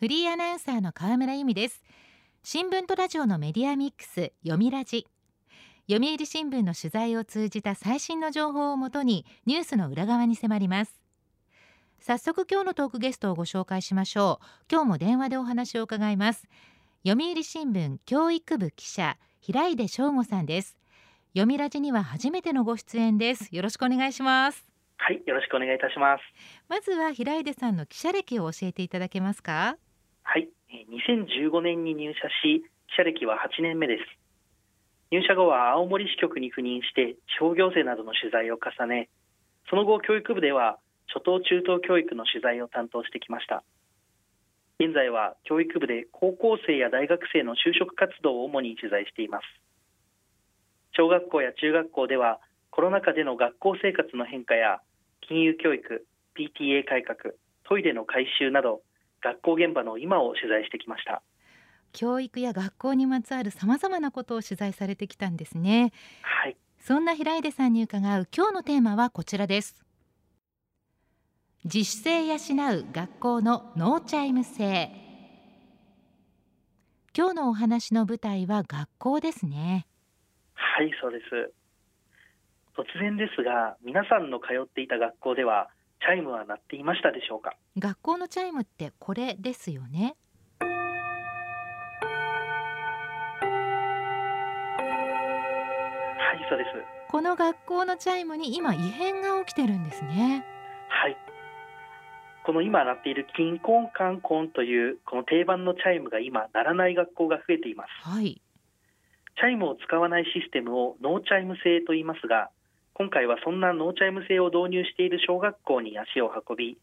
フリーアナウンサーの河村由美です。新聞とラジオのメディアミックス読みラジ。読売新聞の取材を通じた最新の情報をもとにニュースの裏側に迫ります。早速今日のトークゲストをご紹介しましょう。今日も電話でお話を伺います。読売新聞教育部記者平出翔吾さんです。読みラジには初めてのご出演です。よろしくお願いします。はい、よろしくお願いいたします。まずは平出さんの記者歴を教えていただけますか？はい、2015年に入社し、記者歴は8年目です。入社後は青森支局に赴任して地方行政などの取材を重ね、その後教育部では初等中等教育の取材を担当してきました。現在は教育部で高校生や大学生の就職活動を主に取材しています。小学校や中学校ではコロナ禍での学校生活の変化や金融教育、PTA 改革、トイレの改修など学校現場の今を取材してきました。教育や学校にまつわるさまざまなことを取材されてきたんですね。はい。そんな平出さんに伺う今日のテーマはこちらです。自主性養う学校のノーチャイム制今日のお話の舞台は学校ですね。はいそうです。突然ですが皆さんの通っていた学校ではチャイムは鳴っていましたでしょうか？学校のチャイムってこれですよね。はいそうです。この学校のチャイムに今異変が起きてるんですね。はい。この今鳴っているキンコンカンコンというこの定番のチャイムが今鳴らない学校が増えています。はい。チャイムを使わないシステムをノーチャイム制と言いますが今回はそんなノーチャイム制を導入している小学校に足を運び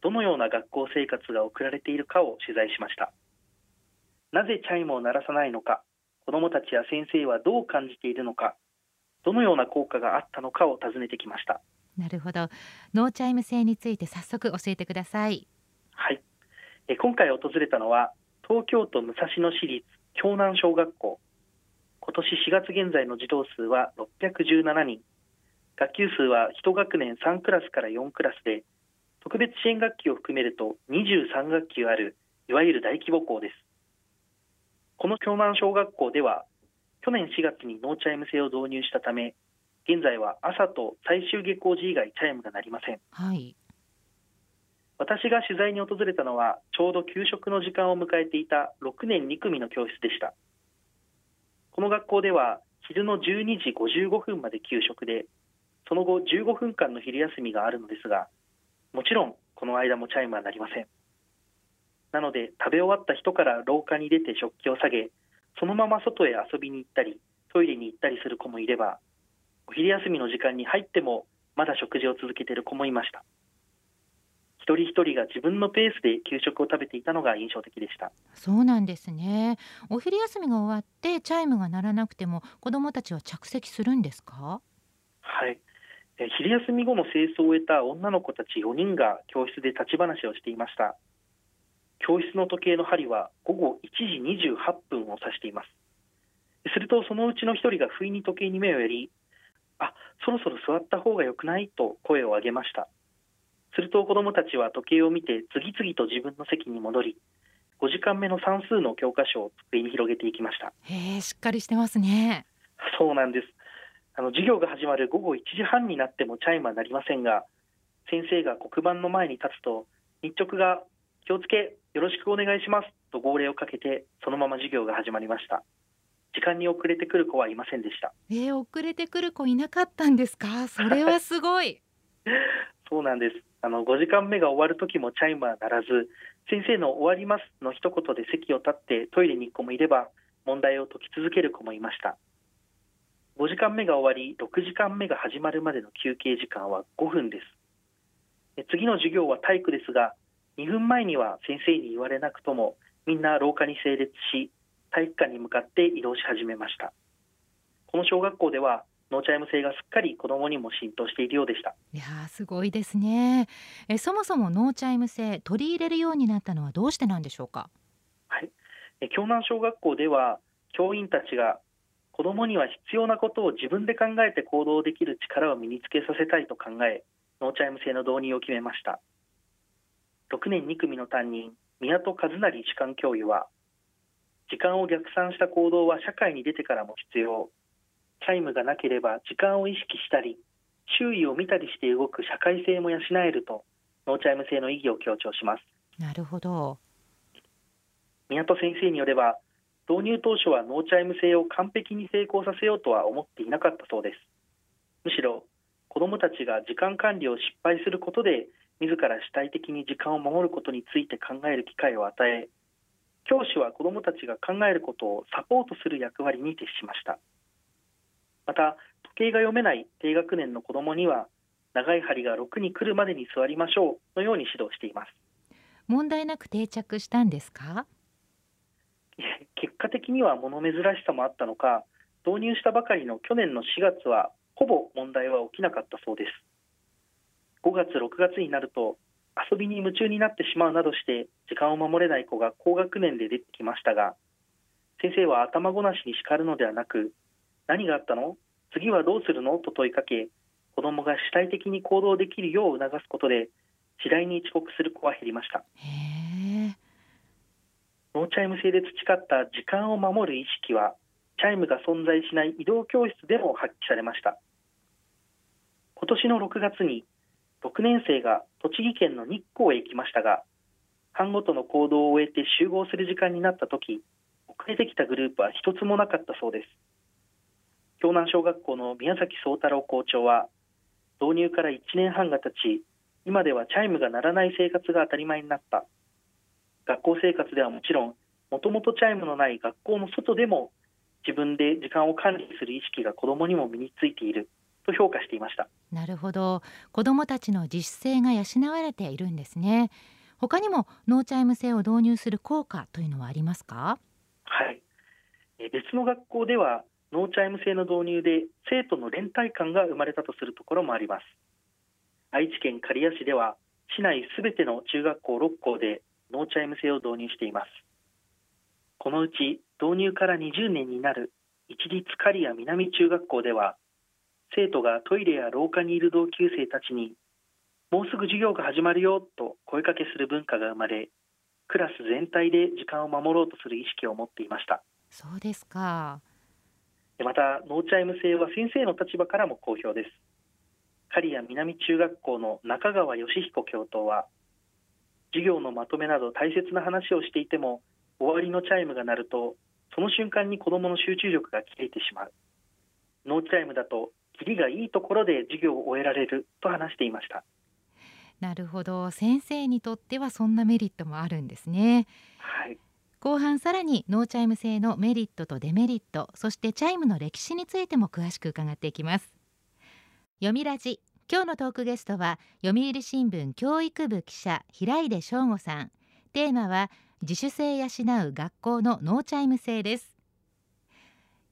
どのような学校生活が送られているかを取材しました。なぜチャイムを鳴らさないのか子どもたちや先生はどう感じているのかどのような効果があったのかを尋ねてきました。なるほど。ノーチャイム制について早速教えてください。はい。え今回訪れたのは東京都武蔵野市立境南小学校。今年4月現在の児童数は617人学級数は1学年3クラスから4クラスで特別支援学級を含めると23学級あるいわゆる大規模校です。この境南小学校では去年4月にノーチャイム制を導入したため現在は朝と最終下校時以外チャイムが鳴りません、はい、私が取材に訪れたのはちょうど給食の時間を迎えていた6年2組の教室でした。この学校では昼の12時55分まで給食でその後15分間の昼休みがあるのですがもちろんこの間もチャイムは鳴りません。なので食べ終わった人から廊下に出て食器を下げそのまま外へ遊びに行ったりトイレに行ったりする子もいればお昼休みの時間に入ってもまだ食事を続けている子もいました。一人一人が自分のペースで給食を食べていたのが印象的でした。そうなんですね。お昼休みが終わってチャイムが鳴らなくても子どもたちは着席するんですか？はい昼休み後の清掃を終えた女の子たち4人が教室で立ち話をしていました。教室の時計の針は午後1時28分を指しています。するとそのうちの1人が不意に時計に目をやりあそろそろ座った方がよくない？と声を上げました。すると子どもたちは時計を見て次々と自分の席に戻り5時間目の算数の教科書を机に広げていきました。へえしっかりしてますね。そうなんですあの授業が始まる午後1時半になってもチャイムは鳴りませんが先生が黒板の前に立つと日直が気をつけよろしくお願いしますと号令をかけてそのまま授業が始まりました。時間に遅れてくる子はいませんでした。えー、遅れてくる子いなかったんですか？それはすごい。そうなんです。あの5時間目が終わる時もチャイムは鳴らず先生の終わりますの一言で席を立ってトイレに行く子もいれば問題を解き続ける子もいました5時間目が終わり6時間目が始まるまでの休憩時間は5分です。次の授業は体育ですが2分前には先生に言われなくともみんな廊下に整列し体育館に向かって移動し始めました。この小学校ではノーチャイム制がすっかり子どもにも浸透しているようでした。いやすごいですね。えそもそもノーチャイム制取り入れるようになったのはどうしてなんでしょうか？はい。え境南小学校では教員たちが子どもには必要なことを自分で考えて行動できる力を身につけさせたいと考えノーチャイム制の導入を決めました。6年2組の担任宮戸和成主幹教諭は時間を逆算した行動は社会に出てからも必要。チャイムがなければ時間を意識したり周囲を見たりして動く社会性も養えるとノーチャイム制の意義を強調します。なるほど。宮戸先生によれば導入当初はノーチャイム制を完璧に成功させようとは思っていなかったそうです。むしろ子どもたちが時間管理を失敗することで自ら主体的に時間を守ることについて考える機会を与え教師は子どもたちが考えることをサポートする役割に徹しました。また時計が読めない低学年の子どもには長い針が6に来るまでに座りましょうのように指導しています。問題なく定着したんですか？結果的には物珍しさもあったのか導入したばかりの去年の4月はほぼ問題は起きなかったそうです。5月6月になると遊びに夢中になってしまうなどして時間を守れない子が高学年で出てきましたが先生は頭ごなしに叱るのではなく何があったの？次はどうするの？と問いかけ子どもが主体的に行動できるよう促すことで次第に遅刻する子は減りました。ノーチャイム制で培った時間を守る意識はチャイムが存在しない移動教室でも発揮されました今年の6月に6年生が栃木県の日光へ行きましたが班ごとの行動を終えて集合する時間になった時遅れてきたグループは一つもなかったそうです境南小学校の宮崎宗太郎校長は導入から1年半が経ち今ではチャイムが鳴らない生活が当たり前になった学校生活ではもちろんもともとチャイムのない学校の外でも自分で時間を管理する意識が子どもにも身についていると評価していました。なるほど。子どもたちの自主性が養われているんですね。他にもノーチャイム制を導入する効果というのはありますか？はい。別の学校ではノーチャイム制の導入で生徒の連帯感が生まれたとするところもあります。愛知県刈谷市では市内すべての中学校6校でノーチャイム制を導入していますこのうち導入から20年になる市立刈谷南中学校では生徒がトイレや廊下にいる同級生たちにもうすぐ授業が始まるよと声かけする文化が生まれクラス全体で時間を守ろうとする意識を持っていましたそうですかまたノーチャイム制は先生の立場からも好評です刈谷南中学校の中川義彦教頭は授業のまとめなど大切な話をしていても終わりのチャイムが鳴るとその瞬間に子どもの集中力が切れてしまう。ノーチャイムだと切りがいいところで授業を終えられると話していました。なるほど。先生にとってはそんなメリットもあるんですね。はい。後半さらにノーチャイム制のメリットとデメリットそしてチャイムの歴史についても詳しく伺っていきます。よみラジ今日のトークゲストは読売新聞教育部記者平出翔吾さん。テーマは自主性養う学校のノーチャイム制です。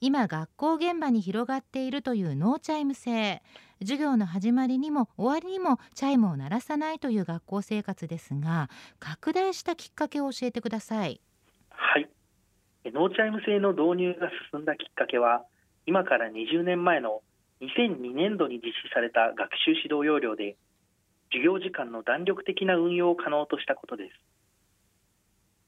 今学校現場に広がっているというノーチャイム制授業の始まりにも終わりにもチャイムを鳴らさないという学校生活ですが拡大したきっかけを教えてください。はい。ノーチャイム制の導入が進んだきっかけは今から20年前の2002年度に実施された学習指導要領で授業時間の弾力的な運用を可能としたことです。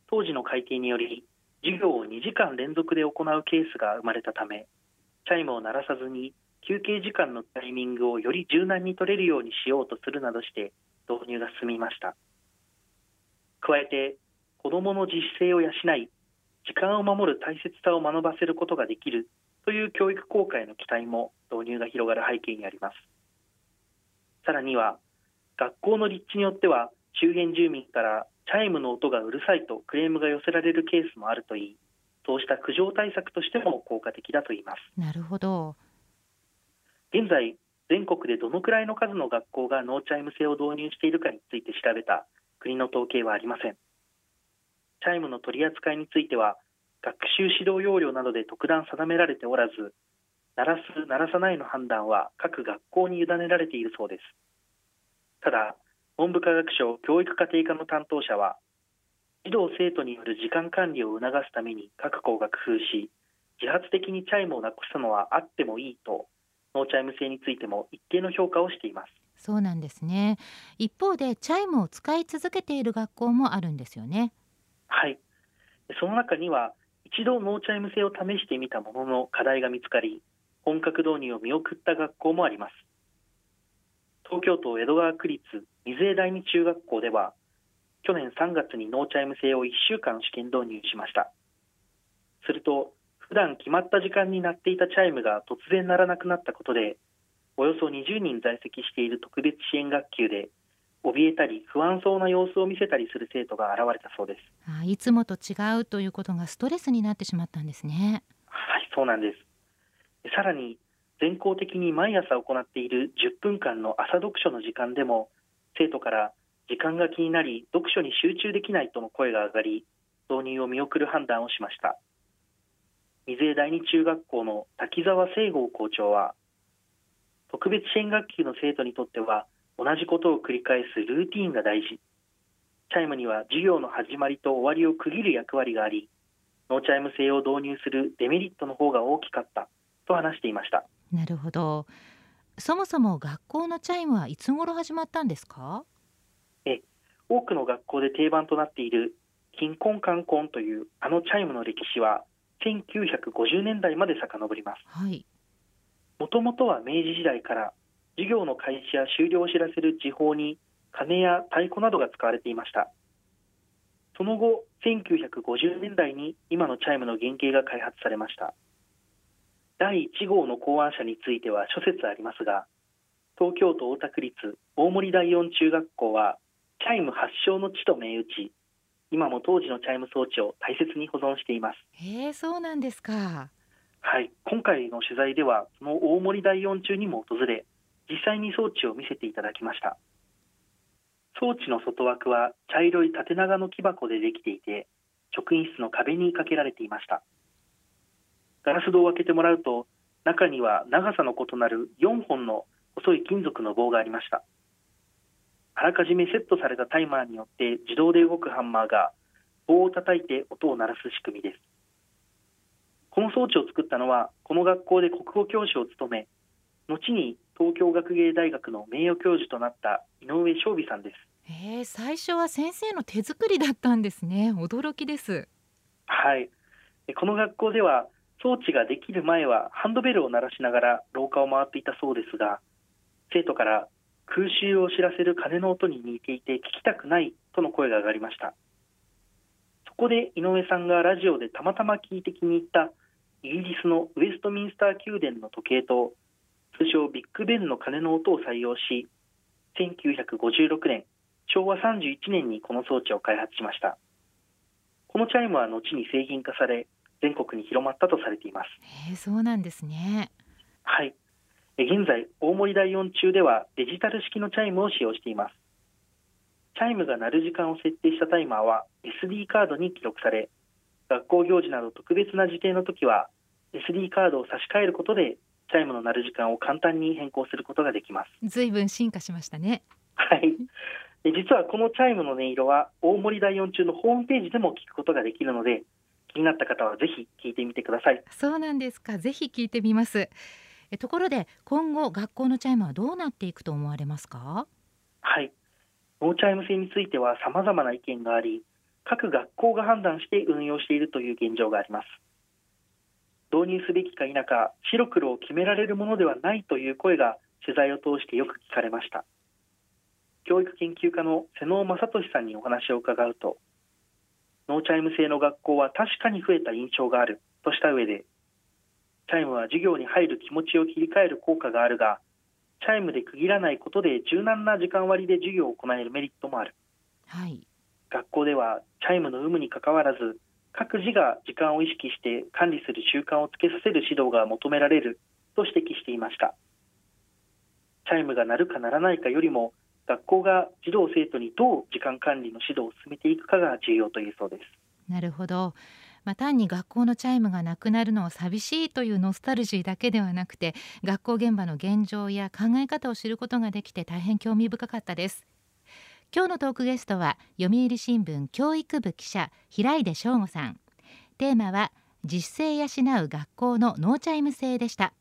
当時の改定により授業を2時間連続で行うケースが生まれたためチャイムを鳴らさずに休憩時間のタイミングをより柔軟に取れるようにしようとするなどして導入が進みました。加えて子どもの自主性を養い時間を守る大切さを学ばせることができるという教育効果への期待も導入が広がる背景にあります。さらには学校の立地によっては周辺住民からチャイムの音がうるさいとクレームが寄せられるケースもあるといいそうした苦情対策としても効果的だと言います。なるほど。現在全国でどのくらいの数の学校がノーチャイム制を導入しているかについて調べた国の統計はありません。チャイムの取り扱いについては学習指導要領などで特段定められておらず鳴らす鳴らさないの判断は各学校に委ねられているそうです。ただ文部科学省教育課程課の担当者は児童生徒による時間管理を促すために各校が工夫し自発的にチャイムをなくすのはあってもいいとノーチャイム制についても一定の評価をしています。そうなんですね。一方でチャイムを使い続けている学校もあるんですよね。はい。その中には一度ノーチャイム制を試してみたものの課題が見つかり、本格導入を見送った学校もあります。東京都江戸川区立水江第二中学校では、去年3月にノーチャイム制を1週間試験導入しました。すると、普段決まった時間に鳴っていたチャイムが突然鳴らなくなったことで、およそ20人在籍している特別支援学級で、怯えたり不安そうな様子を見せたりする生徒が現れたそうです。あいつもと違うということがストレスになってしまったんですね。はい、そうなんです。さらに、全校的に毎朝行っている10分間の朝読書の時間でも、生徒から時間が気になり、読書に集中できないとの声が上がり、導入を見送る判断をしました。水江第二中学校の滝沢聖郷校長は、特別支援学級の生徒にとっては、同じことを繰り返すルーティーンが大事。チャイムには授業の始まりと終わりを区切る役割があり、ノーチャイム制を導入するデメリットの方が大きかったと話していました。なるほど。そもそも学校のチャイムはいつ頃始まったんですか？え多くの学校で定番となっているキンコンカンコンというあのチャイムの歴史は1950年代まで遡ります。はい。もともとは明治時代から授業の開始や終了を知らせる時報に鐘や太鼓などが使われていました。その後、1950年代に今のチャイムの原型が開発されました。第1号の考案者については諸説ありますが、東京都大田区立大森第四中学校はチャイム発祥の地と銘打ち、今も当時のチャイム装置を大切に保存しています。へえ、そうなんですか。はい、今回の取材では、その大森第四中にも訪れ、実際に装置を見せていただきました。装置の外枠は茶色い縦長の木箱でできていて、職員室の壁にかけられていました。ガラス戸を開けてもらうと、中には長さの異なる4本の細い金属の棒がありました。あらかじめセットされたタイマーによって自動で動くハンマーが棒を叩いて音を鳴らす仕組みです。この装置を作ったのは、この学校で国語教師を務め、後に東京学芸大学の名誉教授となった井上昌美さんです。えー、最初は先生の手作りだったんですね。驚きです。はい。この学校では装置ができる前はハンドベルを鳴らしながら廊下を回っていたそうですが、生徒から空襲を知らせる鐘の音に似ていて聞きたくないとの声が上がりました。そこで井上さんがラジオでたまたま聞いて気に入ったイギリスのウェストミンスター宮殿の時計と通称ビッグベンの鐘の音を採用し、1956年、昭和31年にこの装置を開発しました。このチャイムは後に製品化され、全国に広まったとされています。えー、そうなんですね。はい。現在、大森第四中ではデジタル式のチャイムを使用しています。チャイムが鳴る時間を設定したタイマーは SD カードに記録され、学校行事など特別な時程の時は SD カードを差し替えることでチャイムの鳴る時間を簡単に変更することができます。ずいぶん進化しましたね。はい。実はこのチャイムの音色は大森第四中のホームページでも聞くことができるので、気になった方はぜひ聞いてみてください。そうなんですか。ぜひ聞いてみます。えところで今後学校のチャイムはどうなっていくと思われますか？はい。ノーチャイム制については様々な意見があり、各学校が判断して運用しているという現状があります。導入すべきか否か白黒を決められるものではないという声が取材を通してよく聞かれました教育研究家の妹尾昌俊さんにお話を伺うとノーチャイム制の学校は確かに増えた印象がある。とした上でチャイムは授業に入る気持ちを切り替える効果があるがチャイムで区切らないことで柔軟な時間割で授業を行えるメリットもある、はい、学校ではチャイムの有無にかかわらず各自が時間を意識して管理する習慣をつけさせる指導が求められる。と指摘していました。チャイムが鳴るか鳴らないかよりも学校が児童生徒にどう時間管理の指導を進めていくかが重要というそうです。なるほど。まあ、単に学校のチャイムがなくなるのは寂しいというノスタルジーだけではなくて学校現場の現状や考え方を知ることができて大変興味深かったです。今日のトークゲストは読売新聞教育部記者平出翔吾さん。テーマは自主性養う学校のノーチャイム制でした。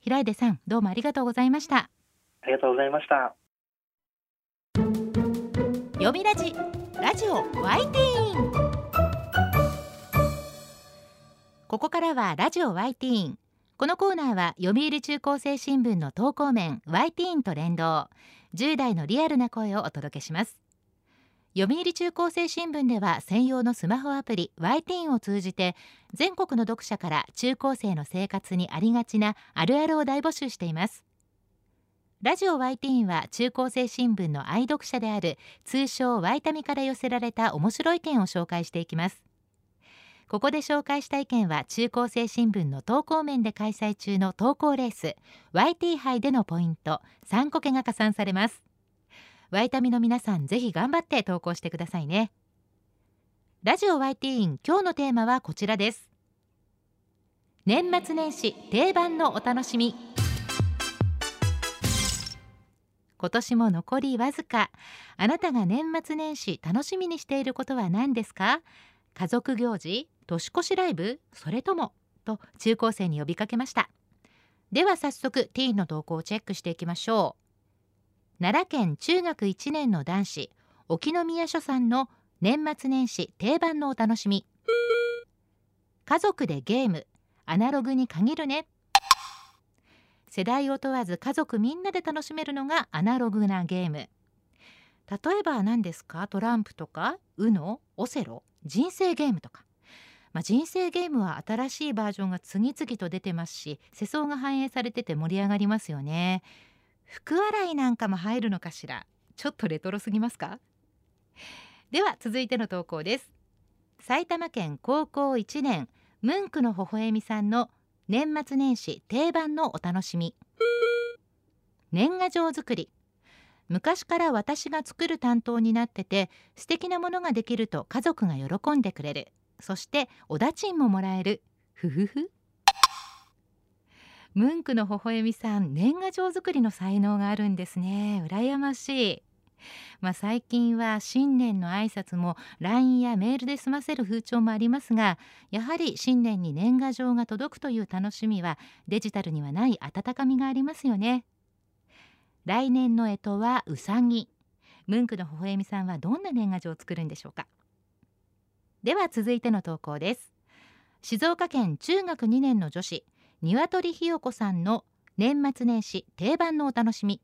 平出さんどうもありがとうございました。ありがとうございましたよみラジラジオ YTeen。ここからはラジオ YTeen。このコーナーは読売中高生新聞の投稿面 YTeen と連動。10代のリアルな声をお届けします。読売中高生新聞では専用のスマホアプリ y t e e n を通じて全国の読者から中高生の生活にありがちなあるあるを大募集しています。ラジオ Y ティーンは中高生新聞の愛読者である通称 Y タミから寄せられた面白い意見を紹介していきます。ここで紹介した意見は中高生新聞の投稿面で開催中の投稿レース YT 杯でのポイント3個けが加算されます。ワイタミの皆さんぜひ頑張って投稿してくださいね。ラジオ YT 今日のテーマはこちらです。年末年始定番のお楽しみ。今年も残りわずか。あなたが年末年始楽しみにしていることは何ですか？家族行事年越しライブそれとも？と中高生に呼びかけました。では早速ティーンの投稿をチェックしていきましょう。奈良県中学1年の男子沖宮書さんの年末年始定番のお楽しみ。家族でゲームアナログに限るね。世代を問わず家族みんなで楽しめるのがアナログなゲーム。例えば何ですか？トランプとか？UNO オセロ？人生ゲームとか。まあ、人生ゲームは新しいバージョンが次々と出てますし世相が反映されてて盛り上がりますよね。服洗いなんかも入るのかしら？ちょっとレトロすぎますか？では続いての投稿です。埼玉県高校1年ムンクの微笑みさんの年末年始定番のお楽しみ。年賀状作り。昔から私が作る担当になってて素敵なものができると家族が喜んでくれる。そしておだちんももらえる。ふふふ。ムンクの微笑みさん年賀状作りの才能があるんですね。羨ましい。まあ、最近は新年の挨拶も LINE やメールで済ませる風潮もありますがやはり新年に年賀状が届くという楽しみはデジタルにはない温かみがありますよね。来年の干支はうさぎ。ムンクの微笑みさんはどんな年賀状を作るんでしょうか。では続いての投稿です。静岡県中学2年の女子鶏ひよこさんの年末年始定番のお楽しみ。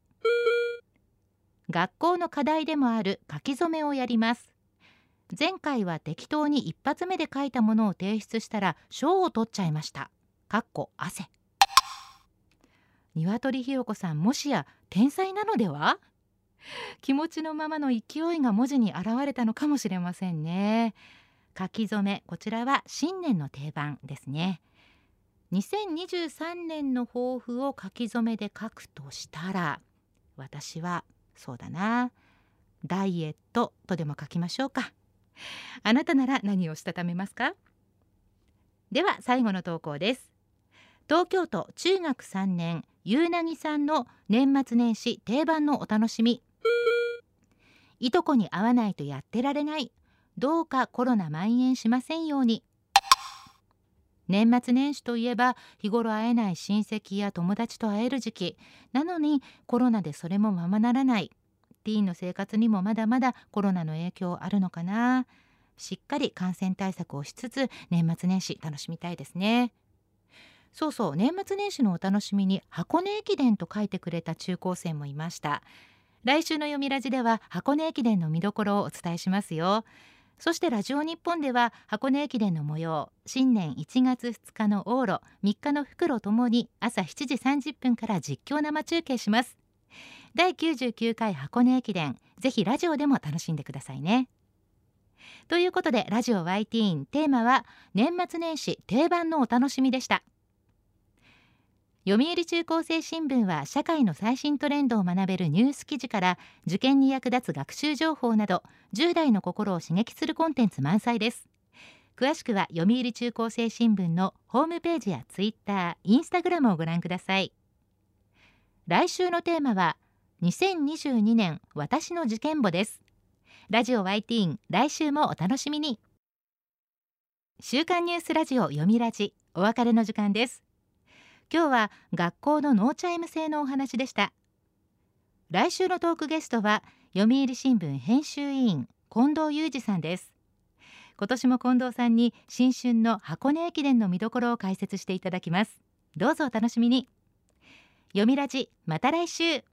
学校の課題でもある書き初めをやります。前回は適当に一発目で書いたものを提出したら賞を取っちゃいました。かっこ汗。鶏ひよこさんもしや天才なのでは？気持ちのままの勢いが文字に現れたのかもしれませんね。書き初めこちらは新年の定番ですね。2023年の抱負を書き初めで書くとしたら私はそうだな。ダイエットとでも書きましょうか。あなたなら何をしたためますか？では最後の投稿です。東京都中学3年ゆうなぎさんの年末年始定番のお楽しみ。いとこに会わないとやってられない。どうかコロナ蔓延しませんように。年末年始といえば日頃会えない親戚や友達と会える時期。なのにコロナでそれもままならない。ティーンの生活にもまだまだコロナの影響あるのかな。しっかり感染対策をしつつ年末年始楽しみたいですね。そうそう年末年始のお楽しみに箱根駅伝と書いてくれた中高生もいました。来週の読みラジでは箱根駅伝の見どころをお伝えしますよ。そしてラジオ日本では箱根駅伝の模様新年1月2日の往路3日の袋ともに朝7時30分から実況生中継します。第99回箱根駅伝ぜひラジオでも楽しんでくださいね。ということでラジオ YT テーマは年末年始定番のお楽しみでした。読売中高生新聞は社会の最新トレンドを学べるニュース記事から受験に役立つ学習情報など10代の心を刺激するコンテンツ満載です。詳しくは読売中高生新聞のホームページやツイッター、インスタグラムをご覧ください。来週のテーマは2022年私の事件簿です。ラジオ YTeen 来週もお楽しみに。週刊ニュースラジオよみラジお別れの時間です。今日は学校のノーチャイム制のお話でした。来週のトークゲストは読売新聞編集委員近藤裕二さんです。今年も近藤さんに新春の箱根駅伝の見どころを解説していただきます。どうぞお楽しみに。読みラジまた来週。